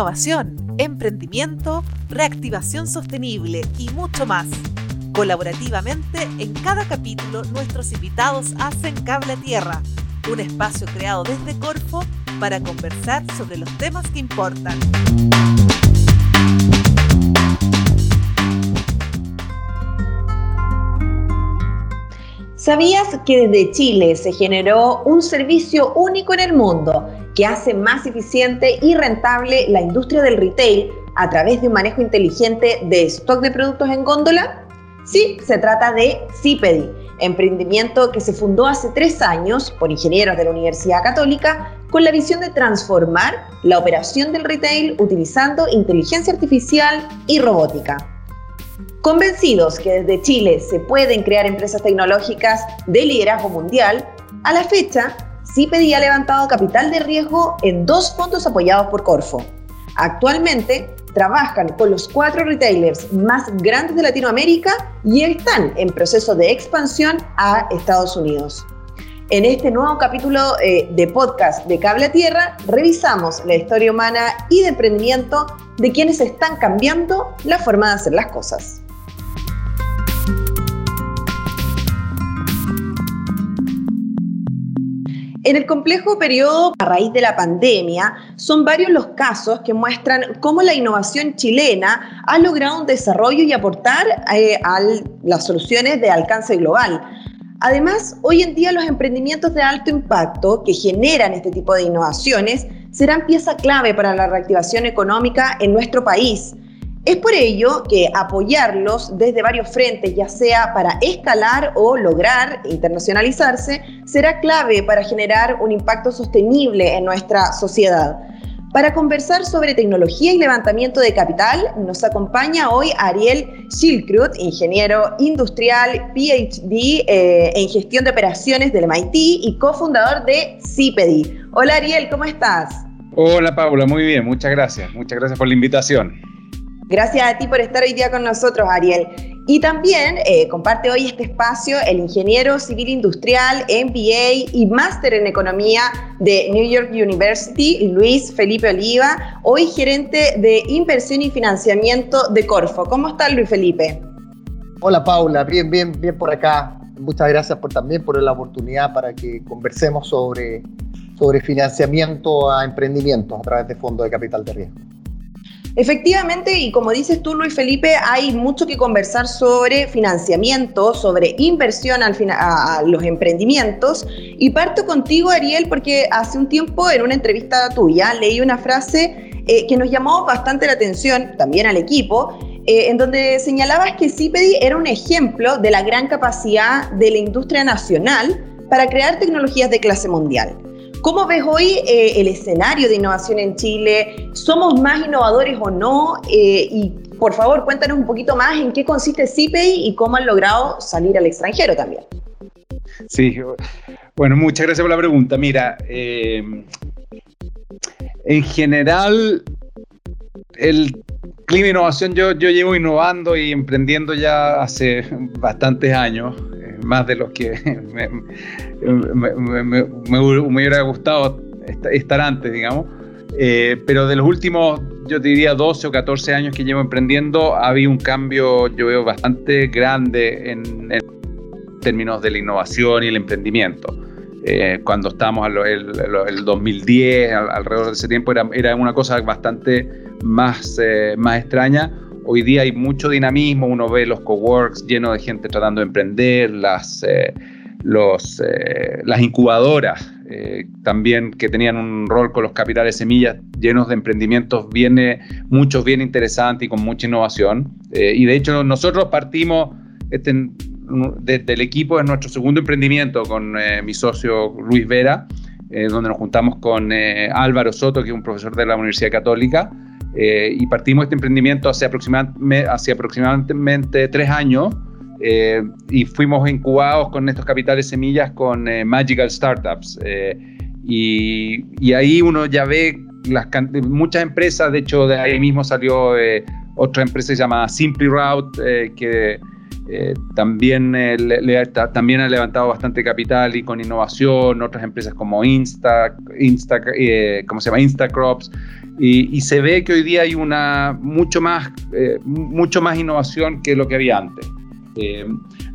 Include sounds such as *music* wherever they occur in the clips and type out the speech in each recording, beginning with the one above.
innovación, emprendimiento, reactivación sostenible y mucho más. Colaborativamente, en cada capítulo nuestros invitados hacen Cable a Tierra, un espacio creado desde Corfo para conversar sobre los temas que importan. ¿Sabías que desde Chile se generó un servicio único en el mundo que hace más eficiente y rentable la industria del retail a través de un manejo inteligente de stock de productos en góndola? Sí, se trata de Cipedi, emprendimiento que se fundó hace tres años por ingenieros de la Universidad Católica con la visión de transformar la operación del retail utilizando inteligencia artificial y robótica. Convencidos que desde Chile se pueden crear empresas tecnológicas de liderazgo mundial, a la fecha, CIPEDI ha levantado capital de riesgo en dos fondos apoyados por Corfo. Actualmente trabajan con los cuatro retailers más grandes de Latinoamérica y están en proceso de expansión a Estados Unidos. En este nuevo capítulo eh, de podcast de Cable a Tierra, revisamos la historia humana y de emprendimiento de quienes están cambiando la forma de hacer las cosas. En el complejo periodo a raíz de la pandemia, son varios los casos que muestran cómo la innovación chilena ha logrado un desarrollo y aportar eh, a las soluciones de alcance global. Además, hoy en día los emprendimientos de alto impacto que generan este tipo de innovaciones serán pieza clave para la reactivación económica en nuestro país. Es por ello que apoyarlos desde varios frentes, ya sea para escalar o lograr internacionalizarse, será clave para generar un impacto sostenible en nuestra sociedad. Para conversar sobre tecnología y levantamiento de capital, nos acompaña hoy Ariel Schilkrut, ingeniero industrial, PhD eh, en gestión de operaciones del MIT y cofundador de CIPEDI. Hola Ariel, ¿cómo estás? Hola Paula, muy bien, muchas gracias. Muchas gracias por la invitación. Gracias a ti por estar hoy día con nosotros, Ariel. Y también eh, comparte hoy este espacio el ingeniero civil industrial, MBA y máster en economía de New York University, Luis Felipe Oliva, hoy gerente de inversión y financiamiento de Corfo. ¿Cómo está Luis Felipe? Hola Paula, bien, bien, bien por acá. Muchas gracias por, también por la oportunidad para que conversemos sobre, sobre financiamiento a emprendimientos a través de fondos de capital de riesgo. Efectivamente, y como dices tú, Luis Felipe, hay mucho que conversar sobre financiamiento, sobre inversión al a, los emprendimientos. Y parto contigo, Ariel, porque hace un tiempo en una entrevista tuya leí una frase eh, que nos llamó bastante la atención, también al equipo, eh, en donde señalabas que CIPEDI era un ejemplo de la gran capacidad de la industria nacional para crear tecnologías de clase mundial. ¿Cómo ves hoy eh, el escenario de innovación en Chile? ¿Somos más innovadores o no? Eh, y por favor, cuéntanos un poquito más en qué consiste CIPEI y cómo han logrado salir al extranjero también. Sí, bueno, muchas gracias por la pregunta. Mira, eh, en general, el clima innovación, yo, yo llevo innovando y emprendiendo ya hace bastantes años más de los que *laughs* me, hubiera gustado estar antes, digamos. Eh, pero de los últimos, yo diría 12 o 14 años que llevo emprendiendo, ha habido un cambio, yo veo, bastante grande en, términos de la innovación y el emprendimiento. Eh, cuando estábamos en el, 2010, alrededor de ese tiempo, era, era una cosa bastante más, eh, más extraña hoy día hay mucho dinamismo, uno ve los coworks llenos de gente tratando de emprender, las, eh, los, eh, las incubadoras eh, también que tenían un rol con los capitales semillas llenos de emprendimientos, viene, muchos bien interesantes y con mucha innovación. y de hecho nosotros partimos este, desde el equipo, es nuestro segundo emprendimiento con mi socio Luis Vera, donde nos juntamos con Álvaro Soto, que es un profesor de la Universidad Católica, eh, y partimos este emprendimiento hace aproximadamente, hace aproximadamente tres años eh, y fuimos incubados con estos capitales semillas con eh, Magical Startups. Y, y, ahí uno ya ve las muchas empresas, de hecho de ahí mismo salió otra empresa que se llama Simply Route, que Eh, también, le, también ha levantado bastante capital y con innovación, otras empresas como Insta, Insta ¿cómo se llama? Instacrops, y, se ve que hoy día hay una mucho más, mucho más innovación que lo que había antes.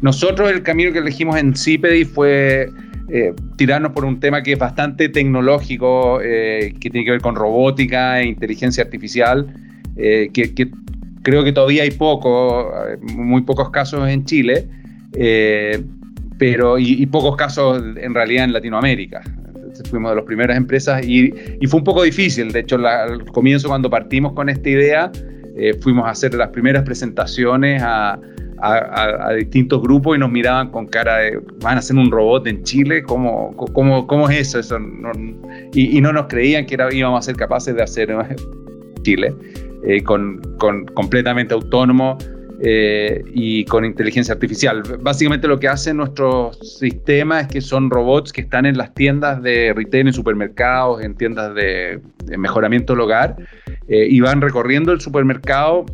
nosotros el camino que elegimos en CIPEDI fue eh, tirarnos por un tema que es bastante tecnológico, eh, que tiene que ver con robótica e inteligencia artificial, eh, que, creo que todavía hay poco, muy pocos casos en Chile, pero y, pocos casos en realidad en Latinoamérica. fuimos de las primeras empresas y, fue un poco difícil. De hecho, al comienzo cuando partimos con esta idea, fuimos a hacer las primeras presentaciones a, a, distintos grupos y nos miraban con cara de, van a hacer un robot en Chile, ¿cómo, cómo, cómo es eso? eso y, no nos creían que era, íbamos a ser capaces de hacer Chile, eh, con, con, completamente autónomo eh, y con inteligencia artificial. Básicamente lo que hace nuestro sistema es que son robots que están en las tiendas de retail, en supermercados, en tiendas de, mejoramiento del hogar, eh, y van recorriendo el supermercado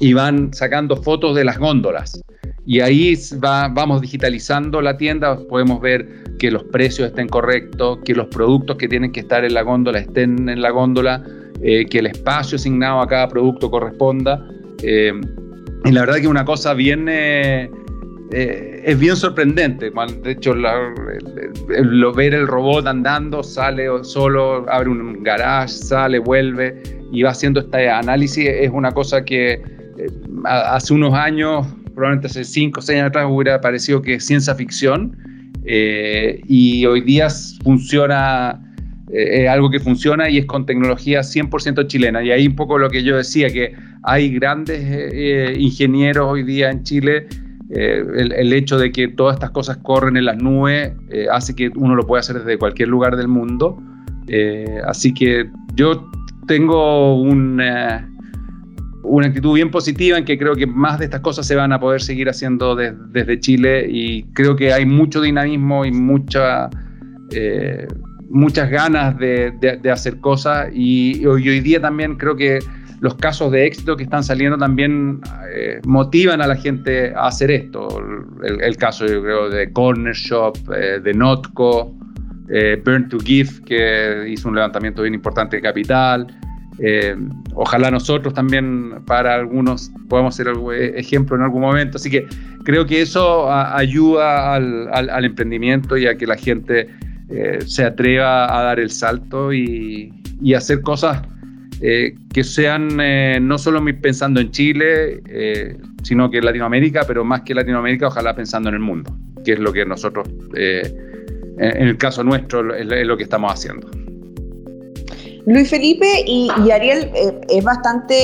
y van sacando fotos de las góndolas. Y ahí vamos digitalizando la tienda, podemos ver que los precios estén correctos, que los productos que tienen que estar en la góndola estén en la góndola, eh, que el espacio asignado a cada producto corresponda. Eh, y la verdad que una cosa bien... Eh, es bien sorprendente. De hecho, lo, ver el robot andando, sale solo, abre un garage, sale, vuelve y va haciendo este análisis, es una cosa que eh, hace unos años, probablemente hace 5 o 6 años atrás, hubiera parecido que es ciencia ficción eh, y hoy día funciona, eh, es algo que funciona y es con tecnología 100% chilena. Y ahí un poco lo que yo decía, que hay grandes ingenieros hoy día en Chile. El, el, hecho de que todas estas cosas corren en las nubes hace que uno lo pueda hacer desde cualquier lugar del mundo. así que yo tengo un, una actitud bien positiva en que creo que más de estas cosas se van a poder seguir haciendo desde Chile y creo que hay mucho dinamismo y mucha, eh, muchas ganas de, hacer cosas y, hoy, día también creo que los casos de éxito que están saliendo también eh, motivan a la gente a hacer esto. El, caso yo creo de Corner Shop, eh, de Notco, Burn to Give, que hizo un levantamiento bien importante de capital. Eh, ojalá nosotros también para algunos podamos ser ejemplo en algún momento. Así que creo que eso ayuda al, emprendimiento y a que la gente eh, se atreva a dar el salto y, hacer cosas eh, que sean no solo pensando en Chile, sino que en Latinoamérica, pero más que Latinoamérica, ojalá pensando en el mundo, que es lo que nosotros, en el caso nuestro, es lo que estamos haciendo. Luis Felipe y, Ariel, eh, es bastante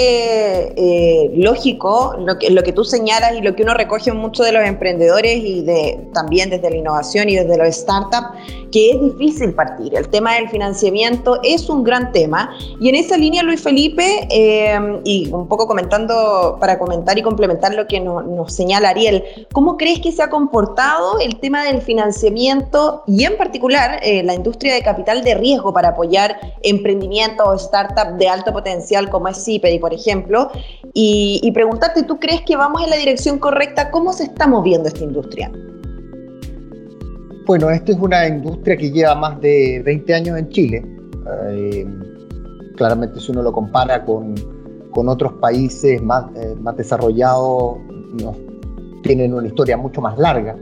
eh, lógico lo que, lo que tú señalas y lo que uno recoge mucho de los emprendedores y también desde la innovación y desde los startups, que es difícil partir. El tema del financiamiento es un gran tema. Y en esa línea, Luis Felipe, eh, y un poco comentando, para comentar y complementar lo que nos, señala Ariel, ¿cómo crees que se ha comportado el tema del financiamiento y en particular la industria de capital de riesgo para apoyar emprendimientos? o startup de alto potencial como es CIPEDI, por ejemplo, y, preguntarte, ¿tú crees que vamos en la dirección correcta? ¿Cómo se está moviendo esta industria? Bueno, esta es una industria que lleva más de 20 años en Chile. Eh, claramente si uno lo compara con, con otros países más, eh, más desarrollados, tienen una historia mucho más larga.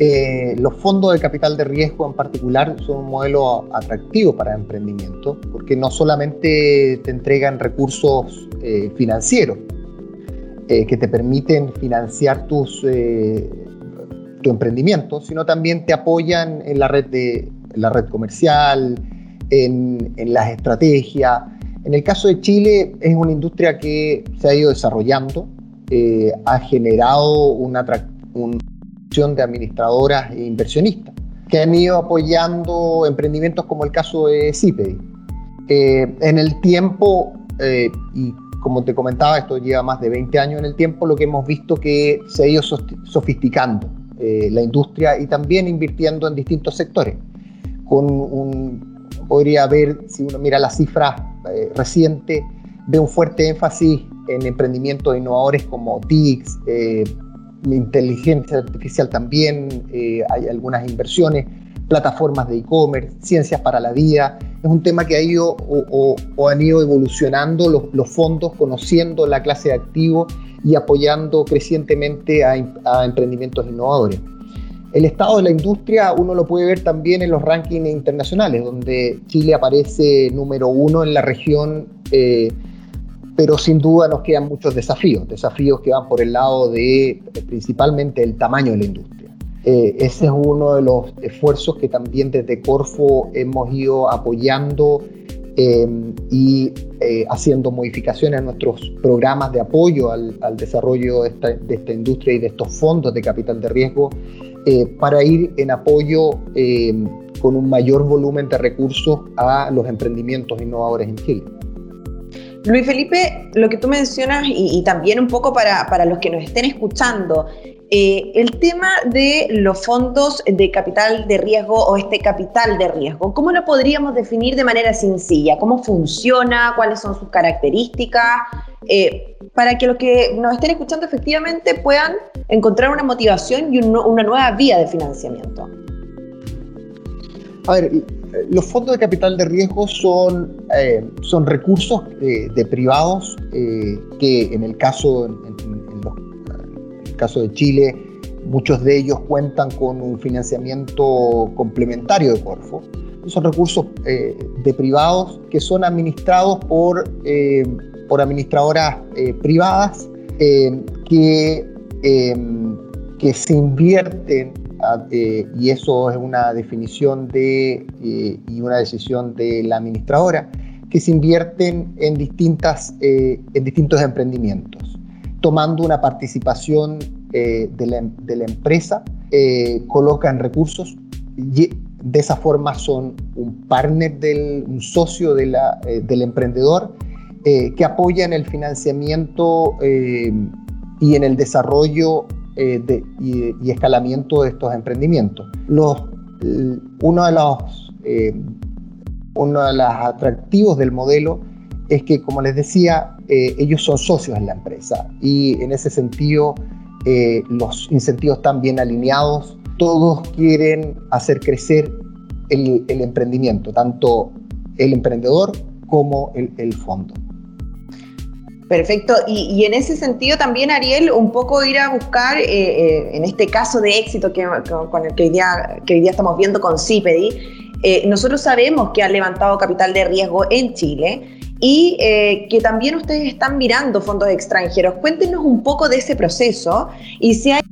Eh, los fondos de capital de riesgo en particular son un modelo atractivo para emprendimiento porque no solamente te entregan recursos eh, financieros que te permiten financiar tus, tu emprendimiento, sino también te apoyan en la red, de, la red comercial, en, en las estrategias. En el caso de Chile es una industria que se ha ido desarrollando, ha generado un, un de administradoras e inversionistas, que han ido apoyando emprendimientos como el caso de CIPEDI. Eh, en el tiempo, eh, y como te comentaba, esto lleva más de 20 años en el tiempo, lo que hemos visto que se ha ido sofisticando eh, la industria y también invirtiendo en distintos sectores. Con un, podría haber, si uno mira las cifras recientes, ve un fuerte énfasis en emprendimientos innovadores como TICS, inteligencia artificial también, hay algunas inversiones, plataformas de e-commerce, ciencias para la vida. Es un tema que ha ido o, han ido evolucionando los, fondos, conociendo la clase de activos y apoyando crecientemente a, emprendimientos innovadores. El estado de la industria uno lo puede ver también en los rankings internacionales, donde Chile aparece número uno en la región, eh, pero sin duda nos quedan muchos desafíos, desafíos que van por el lado de principalmente el tamaño de la industria. Eh, ese es uno de los esfuerzos que también desde Corfo hemos ido apoyando y haciendo modificaciones a nuestros programas de apoyo al, desarrollo de esta, industria y de estos fondos de capital de riesgo eh, para ir en apoyo eh, con un mayor volumen de recursos a los emprendimientos innovadores en Chile. Luis Felipe, lo que tú mencionas y, también un poco para, para, los que nos estén escuchando, eh, el tema de los fondos de capital de riesgo o este capital de riesgo, ¿cómo lo podríamos definir de manera sencilla? ¿Cómo funciona? ¿Cuáles son sus características? Eh, para que los que nos estén escuchando efectivamente puedan encontrar una motivación y una nueva vía de financiamiento. A ver, los fondos de capital de riesgo son, eh, son recursos de privados que en el caso, caso de Chile, muchos de ellos cuentan con un financiamiento complementario de Corfo. Son recursos eh, de privados que son administrados por, eh, por administradoras eh, privadas que, que se invierten, y eso es una definición de, y una decisión de la administradora, que se invierten en, distintas, en distintos emprendimientos tomando una participación eh, de, la, de, la, empresa, eh, colocan recursos y de esa forma son un partner, del, un socio eh, del emprendedor que apoya en el financiamiento y en el desarrollo de, y, escalamiento de estos emprendimientos. Uno, de los, uno de los atractivos del modelo es que, como les decía, eh, ellos son socios en la empresa. Y en ese sentido eh, los incentivos están bien alineados, todos quieren hacer crecer el, emprendimiento, tanto el emprendedor como el, fondo. Perfecto, y, en ese sentido también, Ariel, un poco ir a buscar, eh, en este caso de éxito que, con el que hoy, día, que hoy día estamos viendo con CIPEDI, nosotros sabemos que ha levantado capital de riesgo en Chile y eh, que también ustedes están mirando fondos extranjeros. Cuéntenos un poco de ese proceso y si hay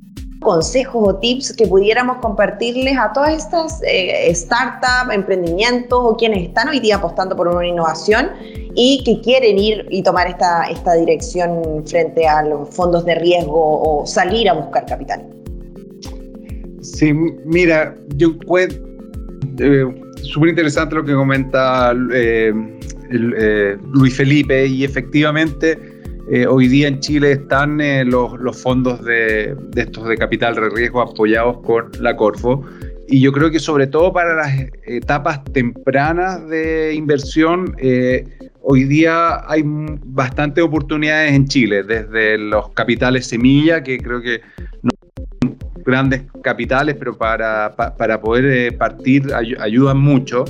consejos o tips que pudiéramos compartirles a todas estas eh, startups, emprendimientos o quienes están hoy día apostando por una innovación y que quieren ir y tomar esta, esta dirección frente a los fondos de riesgo o salir a buscar capital. Sí, mira, yo encuentro eh, súper interesante lo que comenta eh, eh, Luis Felipe y efectivamente eh, hoy día en Chile están eh, los, fondos de, estos de capital de riesgo apoyados con la Corfo. Y yo creo que sobre todo para las etapas tempranas de inversión hoy día hay bastantes oportunidades en Chile, desde los capitales semilla, que creo que no son grandes capitales, pero para, para poder partir ayudan mucho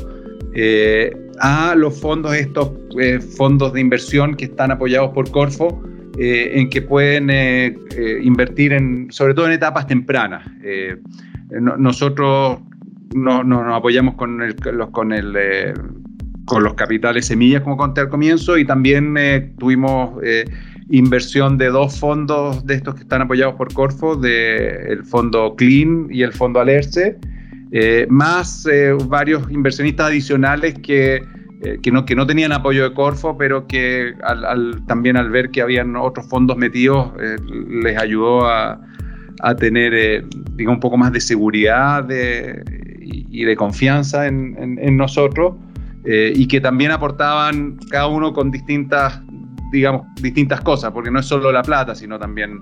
a los fondos, estos eh, fondos de inversión que están apoyados por Corfo, eh, en que pueden invertir en, sobre todo en etapas tempranas. nosotros no, nos apoyamos con, los, con, el, con los capitales semillas, como conté al comienzo, y también tuvimos inversión de dos fondos de estos que están apoyados por Corfo, de el fondo Clean y el fondo Alerce, eh, más eh, varios inversionistas adicionales que, eh, que, no, que no tenían apoyo de Corfo, pero que también al ver que habían otros fondos metidos, les ayudó a, a tener un poco más de seguridad y, de confianza en, en, nosotros, y que también aportaban cada uno con distintas digamos, distintas cosas, porque no es solo la plata, sino también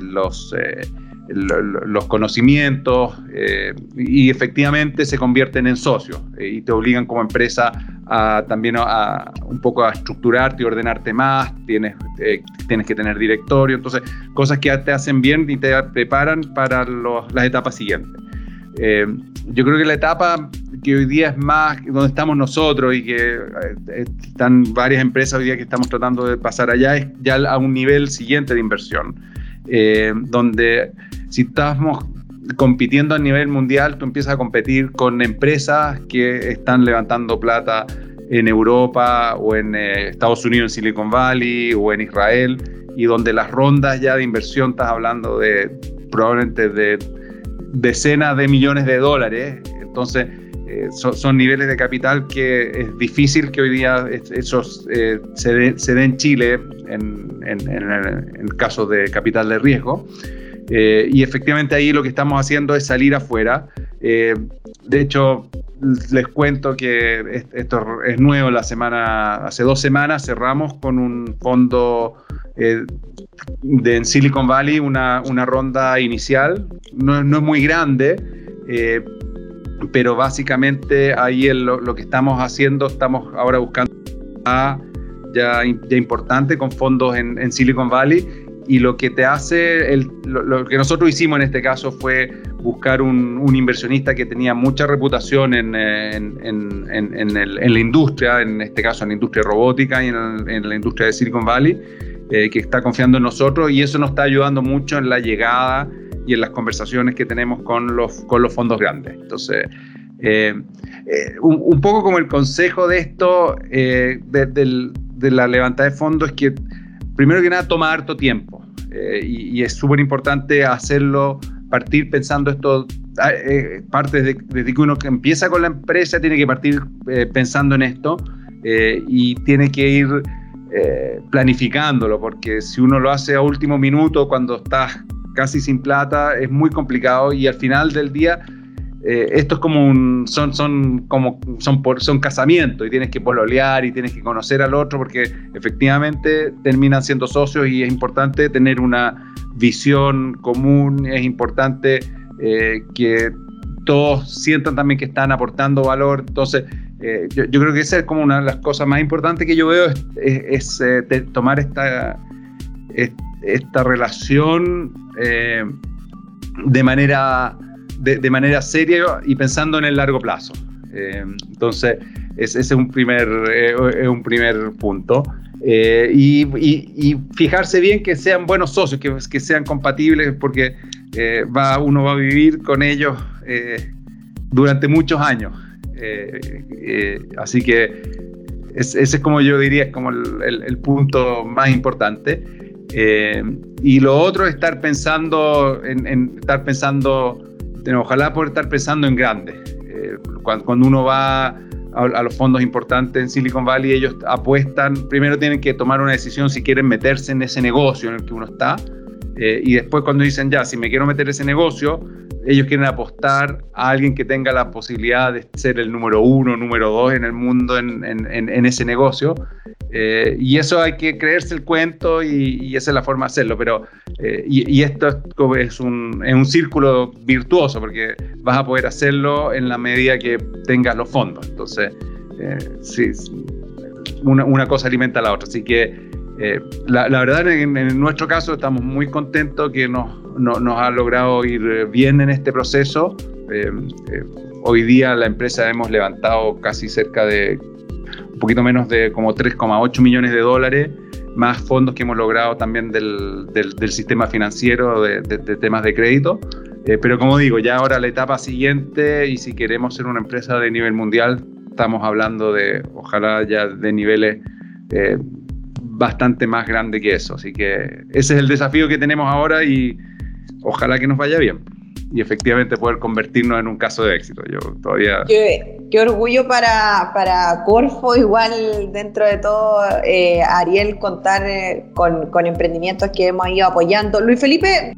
los, los conocimientos eh, y efectivamente se convierten en socios eh, y te obligan como empresa también a, un poco a estructurarte y ordenarte más, tienes, eh, tienes que tener directorio, entonces cosas que te hacen bien y te preparan para las etapas siguientes. Yo creo que la etapa que hoy día es más donde estamos nosotros y que están varias empresas hoy día que estamos tratando de pasar allá es ya a un nivel siguiente de inversión, donde si estamos compitiendo a nivel mundial, tú empiezas a competir con empresas que están levantando plata en Europa o en eh, Estados Unidos, en Silicon Valley o en Israel, y donde las rondas ya de inversión estás hablando de probablemente de decenas de millones de dólares. Entonces, eh, son, niveles de capital que es difícil que hoy día esos eh, se, den en Chile en, en, en, caso de capital de riesgo. Eh, y efectivamente ahí lo que estamos haciendo es salir afuera. Eh, de hecho, les cuento que esto es nuevo, la semana, hace dos semanas cerramos con un fondo eh, en Silicon Valley, una, una ronda inicial, no, no, es muy grande, pero básicamente ahí lo, que estamos haciendo, estamos ahora buscando a ya, ya importante con fondos en Silicon Valley y lo que te hace, el, lo, que nosotros hicimos en este caso fue buscar un, inversionista que tenía mucha reputación en, en, en, la industria, en este caso en la industria robótica y en, la industria de Silicon Valley, eh, que está confiando en nosotros y eso nos está ayudando mucho en la llegada y en las conversaciones que tenemos con los, con los fondos grandes. Entonces, eh, eh, un, poco como el consejo de esto, de, de, de la levantada de fondos, es que primero que nada toma harto tiempo eh, y, es súper importante hacerlo, partir pensando esto, ah, eh, parte desde, que uno empieza con la empresa, tiene que partir eh, pensando en esto y tiene que ir planificándolo, porque si uno lo hace a último minuto, cuando estás casi sin plata, es muy complicado y al final del día eh, esto es como un, son, son, como, son, por, son casamientos y tienes que pololear y tienes que conocer al otro porque efectivamente terminan siendo socios y es importante tener una visión común, es importante eh, que todos sientan también que están aportando valor. Entonces, eh, yo, creo que esa es como una de las cosas más importantes que yo veo, es, tomar esta, esta relación de manera de, manera seria y pensando en el largo plazo. Eh, entonces, ese es un primer, eh, un primer punto. Eh, y, fijarse bien que sean buenos socios, que, que sean compatibles, porque va, uno va a vivir con ellos durante muchos años. así que ese es como yo diría, es como el, punto más importante. y lo otro es estar pensando en, en estar pensando ojalá poder estar pensando en grande. Eh, cuando, uno va a, los fondos importantes en Silicon Valley, ellos apuestan, primero tienen que tomar una decisión si quieren meterse en ese negocio en el que uno está, eh, y después cuando dicen, ya, si me quiero meter en ese negocio, ellos quieren apostar a alguien que tenga la posibilidad de ser el número uno, número dos en el mundo en, en, ese negocio. Eh, y eso hay que creerse el cuento y, esa es la forma de hacerlo. Pero, eh, y, esto es un, es un círculo virtuoso porque vas a poder hacerlo en la medida que tengas los fondos. Entonces, eh, sí, una, una, cosa alimenta a la otra. Así que la, la, verdad, en, nuestro caso, estamos muy contentos que nos, no, nos ha logrado ir bien en este proceso. hoy día la empresa hemos levantado casi cerca de un poquito menos de como 3,8 millones de dólares, más fondos que hemos logrado también del, del, sistema financiero de, temas de crédito. Eh, pero como digo, ya ahora la etapa siguiente y si queremos ser una empresa de nivel mundial, estamos hablando de, ojalá ya de niveles eh, bastante más grandes que eso. Así que ese es el desafío que tenemos ahora y ojalá que nos vaya bien y efectivamente poder convertirnos en un caso de éxito. Yo todavía... Qué, qué orgullo para, para, Corfo, igual dentro de todo, eh, Ariel, contar eh, con, con, emprendimientos que hemos ido apoyando. Luis Felipe,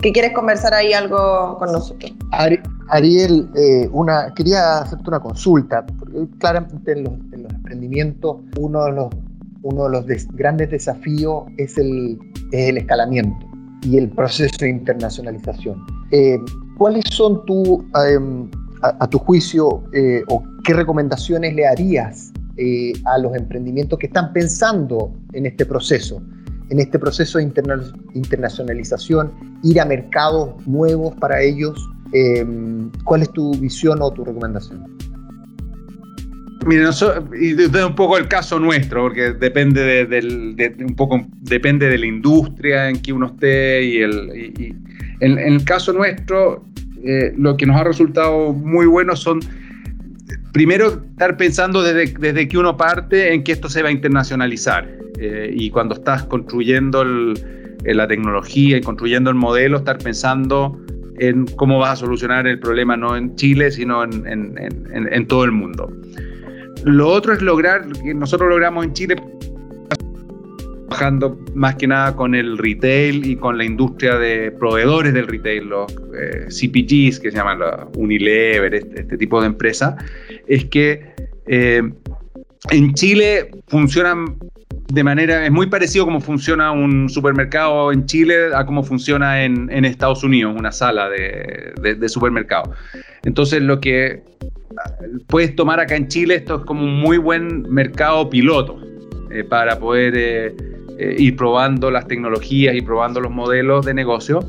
¿qué quieres conversar ahí algo con nosotros? Ariel, eh, una, quería hacerte una consulta, porque claramente en los, en los emprendimientos uno de los, uno de los grandes desafíos es el, es el escalamiento y el proceso de internacionalización. Eh, ¿Cuáles son tu, em, a, tu juicio, eh, o qué recomendaciones le harías eh, a los emprendimientos que están pensando en este proceso, en este proceso de internacionalización, ir a mercados nuevos para ellos? Em, ¿Cuál es tu visión o tu recomendación? Mira, y de, un poco el caso nuestro, porque depende de, un poco depende de la industria en que uno esté y el en, el caso nuestro eh, lo que nos ha resultado muy bueno son primero estar pensando desde, desde que uno parte en que esto se va a internacionalizar eh, y cuando estás construyendo la tecnología y construyendo el modelo, estar pensando en cómo vas a solucionar el problema no en Chile, sino en todo el mundo. Lo otro es lograr, que nosotros logramos en Chile, trabajando más que nada con el retail y con la industria de proveedores del retail, los eh, CPGs que se llaman la Unilever, este, este, tipo de empresas, es que eh, en Chile funcionan de manera, es muy parecido como funciona un supermercado en Chile a cómo funciona en, Estados Unidos, una sala de, supermercado. Entonces lo que puedes tomar acá en Chile, esto es como un muy buen mercado piloto eh, para poder eh, eh, ir probando las tecnologías y probando los modelos de negocio.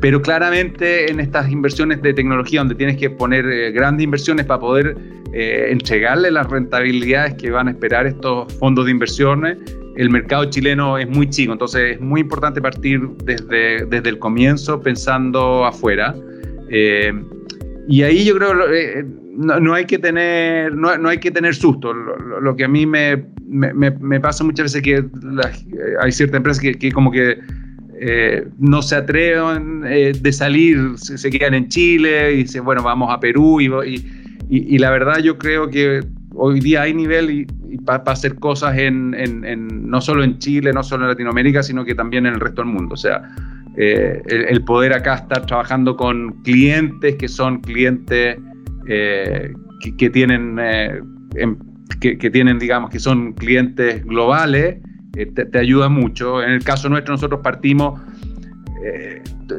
Pero claramente en estas inversiones de tecnología donde tienes que poner grandes inversiones para poder entregarle las rentabilidades que van a esperar estos fondos de inversiones, el mercado chileno es muy chico, entonces es muy importante partir desde, desde el comienzo pensando afuera. Y ahí yo creo eh, no, hay que tener no, no hay que tener susto. Lo, que a mí me, me, me, pasa muchas veces que eh, hay ciertas empresas que, que como que eh, no se atreven de salir, se, quedan en Chile y dicen, bueno, vamos a Perú. Y, la verdad yo creo que hoy día hay nivel para hacer cosas en, no solo en Chile, no solo en Latinoamérica, sino que también en el resto del mundo. O sea, eh, el, poder acá estar trabajando con clientes que son clientes eh, que, tienen, eh, em, que, tienen, digamos, que son clientes globales, te, ayuda mucho. En el caso nuestro, nosotros partimos,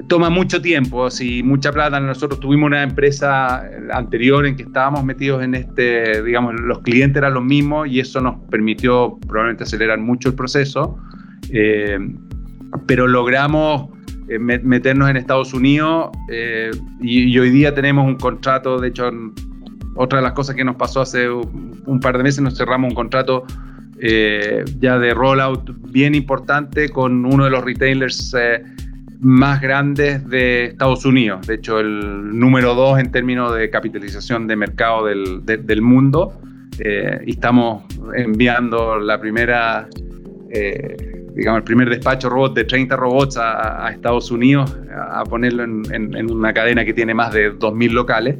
toma mucho tiempo, si mucha plata. Nosotros tuvimos una empresa anterior en que estábamos metidos en este, digamos, los clientes eran los mismos y eso nos permitió probablemente acelerar mucho el proceso. pero logramos eh, meternos en Estados Unidos eh, y, hoy día tenemos un contrato, de hecho, otra de las cosas que nos pasó hace un, par de meses, nos cerramos un contrato eh, ya de rollout bien importante con uno de los retailers más grandes de Estados Unidos, de hecho el número dos en términos de capitalización de mercado del, del mundo. y estamos enviando la primera digamos, el primer despacho robot de 30 robots a, Estados Unidos, a, ponerlo en, una cadena que tiene más de 2.000 locales.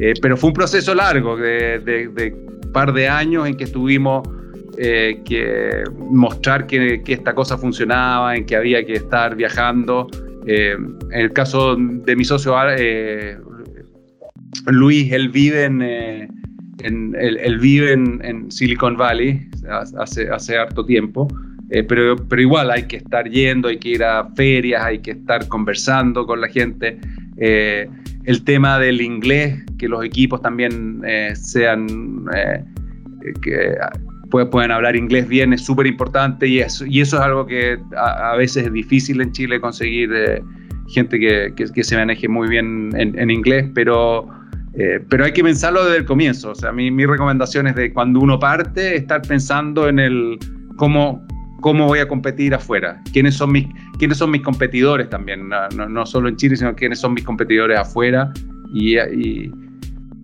Eh, pero fue un proceso largo, de, un par de años en que estuvimos eh, que mostrar que, esta cosa funcionaba, en que había que estar viajando. Eh, en el caso de mi socio Luis, él vive en, él, vive en, Silicon Valley hace, hace harto tiempo. Eh, pero, pero igual hay que estar yendo, hay que ir a ferias, hay que estar conversando con la gente. Eh, el tema del inglés, que los equipos también eh, sean, que puedan hablar inglés bien, es súper importante y y eso es algo que a, veces es difícil en Chile conseguir gente que, que, se maneje muy bien en, en inglés, pero... pero hay que pensarlo desde el comienzo. O sea, mi, mi recomendación es de cuando uno parte, estar pensando en el cómo, cómo voy a competir afuera, quiénes son mis, quiénes son mis competidores también, no, solo en Chile, sino quiénes son mis competidores afuera y,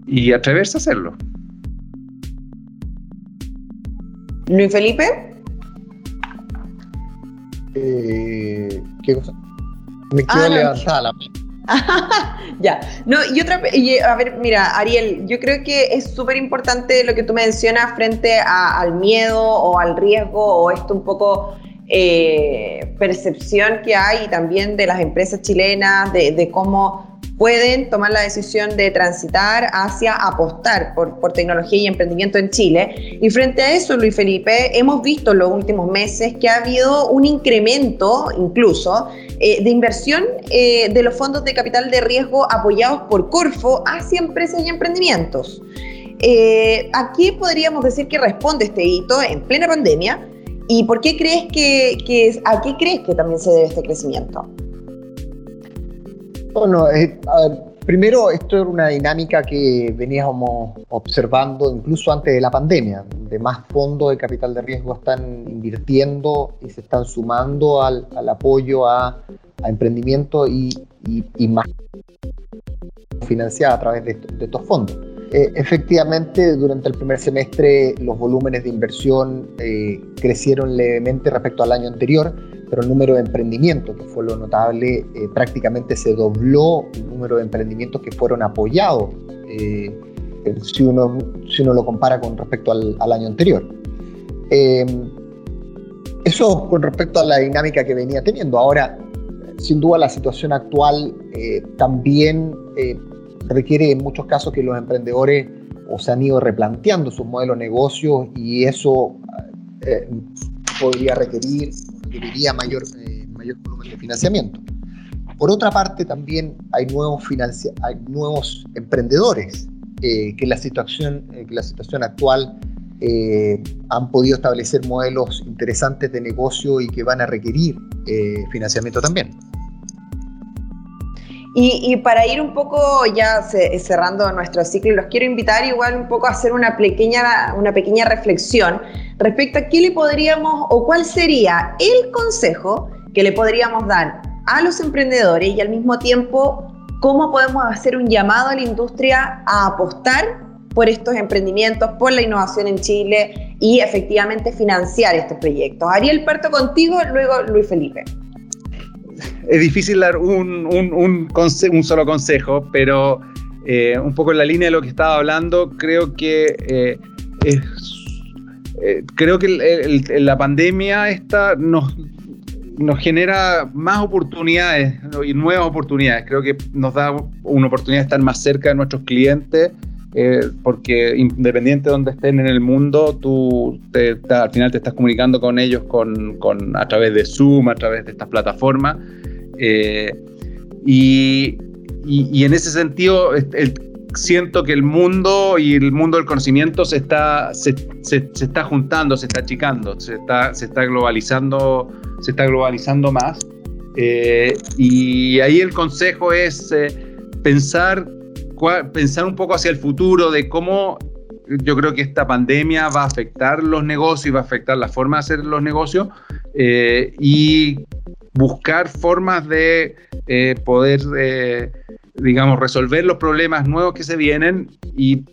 y, atreverse a hacerlo. Luis Felipe. Eh, ¿Qué cosa? Me quiero ah, levantar la *laughs* ya, no, y otra, a ver, mira, Ariel, yo creo que es súper importante lo que tú mencionas frente al miedo o al riesgo o esto un poco eh, percepción que hay también de las empresas chilenas, de, cómo pueden tomar la decisión de transitar hacia apostar por, por, tecnología y emprendimiento en Chile. Y frente a eso, Luis Felipe, hemos visto en los últimos meses que ha habido un incremento incluso eh, de inversión eh, de los fondos de capital de riesgo apoyados por Corfo hacia empresas y emprendimientos. Eh, ¿A qué podríamos decir que responde este hito en plena pandemia? ¿Y por qué crees que, a qué crees que también se debe este crecimiento? Bueno, primero esto era una dinámica que veníamos observando incluso antes de la pandemia, de más fondos de capital de riesgo están invirtiendo y se están sumando al, apoyo a, emprendimiento y, más financiada a través de, estos fondos. Eh, efectivamente, durante el primer semestre los volúmenes de inversión eh, crecieron levemente respecto al año anterior, pero el número de emprendimientos, que fue lo notable, eh, prácticamente se dobló el número de emprendimientos que fueron apoyados si uno, si uno lo compara con respecto al, año anterior. Em, eso con respecto a la dinámica que venía teniendo. Ahora, sin duda la situación actual eh, también eh, requiere en muchos casos que los emprendedores o se han ido replanteando sus modelos de negocio y eso eh, podría requerir, requeriría mayor, mayor volumen de financiamiento. Por otra parte, también hay nuevos, hay nuevos emprendedores eh, que, la situación, eh, que la situación actual eh, han podido establecer modelos interesantes de negocio y que van a requerir financiamiento también. Y, para ir un poco ya cerrando nuestro ciclo, los quiero invitar igual un poco a hacer una pequeña, una pequeña reflexión respecto a qué le podríamos o cuál sería el consejo que le podríamos dar a los emprendedores y al mismo tiempo cómo podemos hacer un llamado a la industria a apostar por estos emprendimientos, por la innovación en Chile y efectivamente financiar estos proyectos. Ariel, parto contigo, luego Luis Felipe. Es difícil dar un, un, solo consejo, pero eh, un poco en la línea de lo que estaba hablando, creo que eh, eh, creo que la pandemia esta nos, genera más oportunidades y nuevas oportunidades. Creo que nos da una oportunidad de estar más cerca de nuestros clientes, porque independiente de donde estén en el mundo, tú al final te estás comunicando con ellos con, a través de Zoom, a través de estas plataformas. Eh, y, en ese sentido, siento que el mundo y el mundo del conocimiento se está, se, está juntando, se está achicando, se está, se está globalizando se está globalizando más. Eh, y ahí el consejo es eh, pensar, pensar un poco hacia el futuro de cómo yo creo que esta pandemia va a afectar los negocios y va a afectar la forma de hacer los negocios eh, y buscar formas de poder, digamos, resolver los problemas nuevos que se vienen y,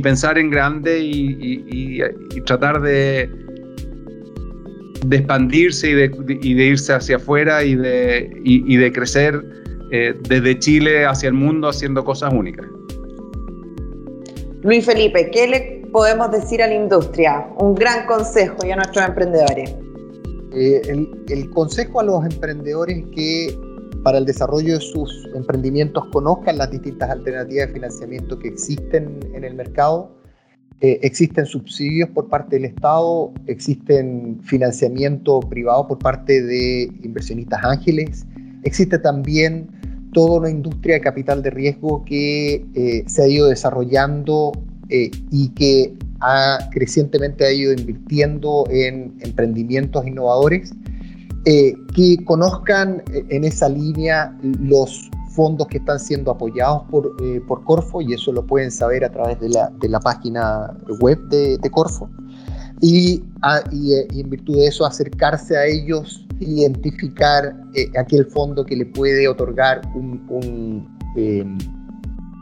pensar en grande y tratar de, expandirse y de, irse hacia afuera y de, de crecer eh, desde Chile hacia el mundo haciendo cosas únicas. Luis Felipe, ¿qué le podemos decir a la industria? Un gran consejo y a nuestros emprendedores. Eh, el, consejo a los emprendedores es que para el desarrollo de sus emprendimientos conozcan las distintas alternativas de financiamiento que existen en el mercado, eh, existen subsidios por parte del Estado, existen financiamiento privado por parte de inversionistas ángeles, existe también toda una industria de capital de riesgo que eh, se ha ido desarrollando eh, y que ha, crecientemente ha ido invirtiendo en emprendimientos innovadores, que conozcan en esa línea los fondos que están siendo apoyados por, eh, por Corfo y eso lo pueden saber a través de la, de la página web de, de Corfo. Y, eh, y, en virtud de eso acercarse a ellos, identificar eh, aquel fondo que le puede otorgar un, un,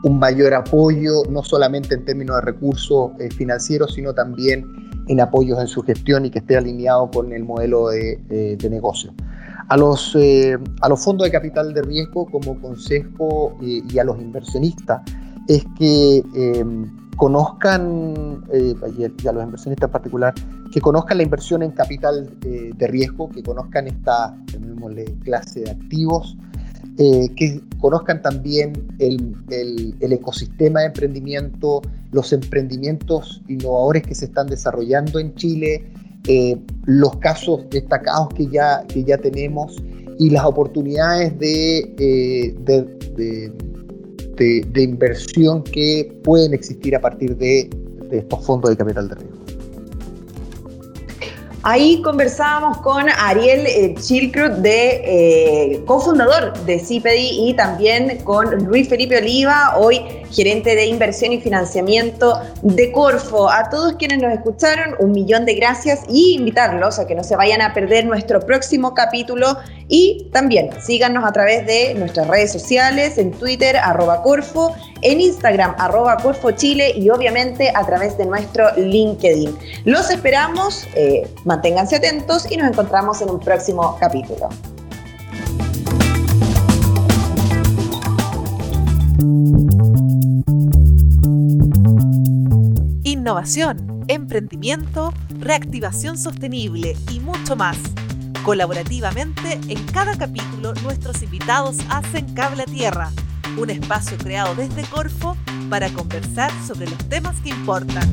un, mayor apoyo, no solamente en términos de recursos financieros, sino también en apoyos en su gestión y que esté alineado con el modelo de, negocio. A los, eh, a los fondos de capital de riesgo como consejo eh, y a los inversionistas es que eh, conozcan, y a los inversionistas en particular, que conozcan la inversión en capital de riesgo, que conozcan esta clase de activos, que conozcan también el, el, ecosistema de emprendimiento, los emprendimientos innovadores que se están desarrollando en Chile, eh, los casos destacados que ya, que ya tenemos y las oportunidades de, de, de, inversión que pueden existir a partir de, estos fondos de capital de riesgo. Ahí conversábamos con Ariel eh, de eh, cofundador de CIPEDI y también con Luis Felipe Oliva, hoy gerente de inversión y financiamiento de Corfo. A todos quienes nos escucharon, un millón de gracias y invitarlos a que no se vayan a perder nuestro próximo capítulo y también síganos a través de nuestras redes sociales, en Twitter, arroba Corfo, en Instagram, arroba Corfo Chile y obviamente a través de nuestro LinkedIn. Los esperamos, eh, manténganse atentos y nos encontramos en un próximo capítulo. Innovación, emprendimiento, reactivación sostenible y mucho más. Colaborativamente, en cada capítulo nuestros invitados hacen Cable a Tierra, un espacio creado desde Corfo para conversar sobre los temas que importan.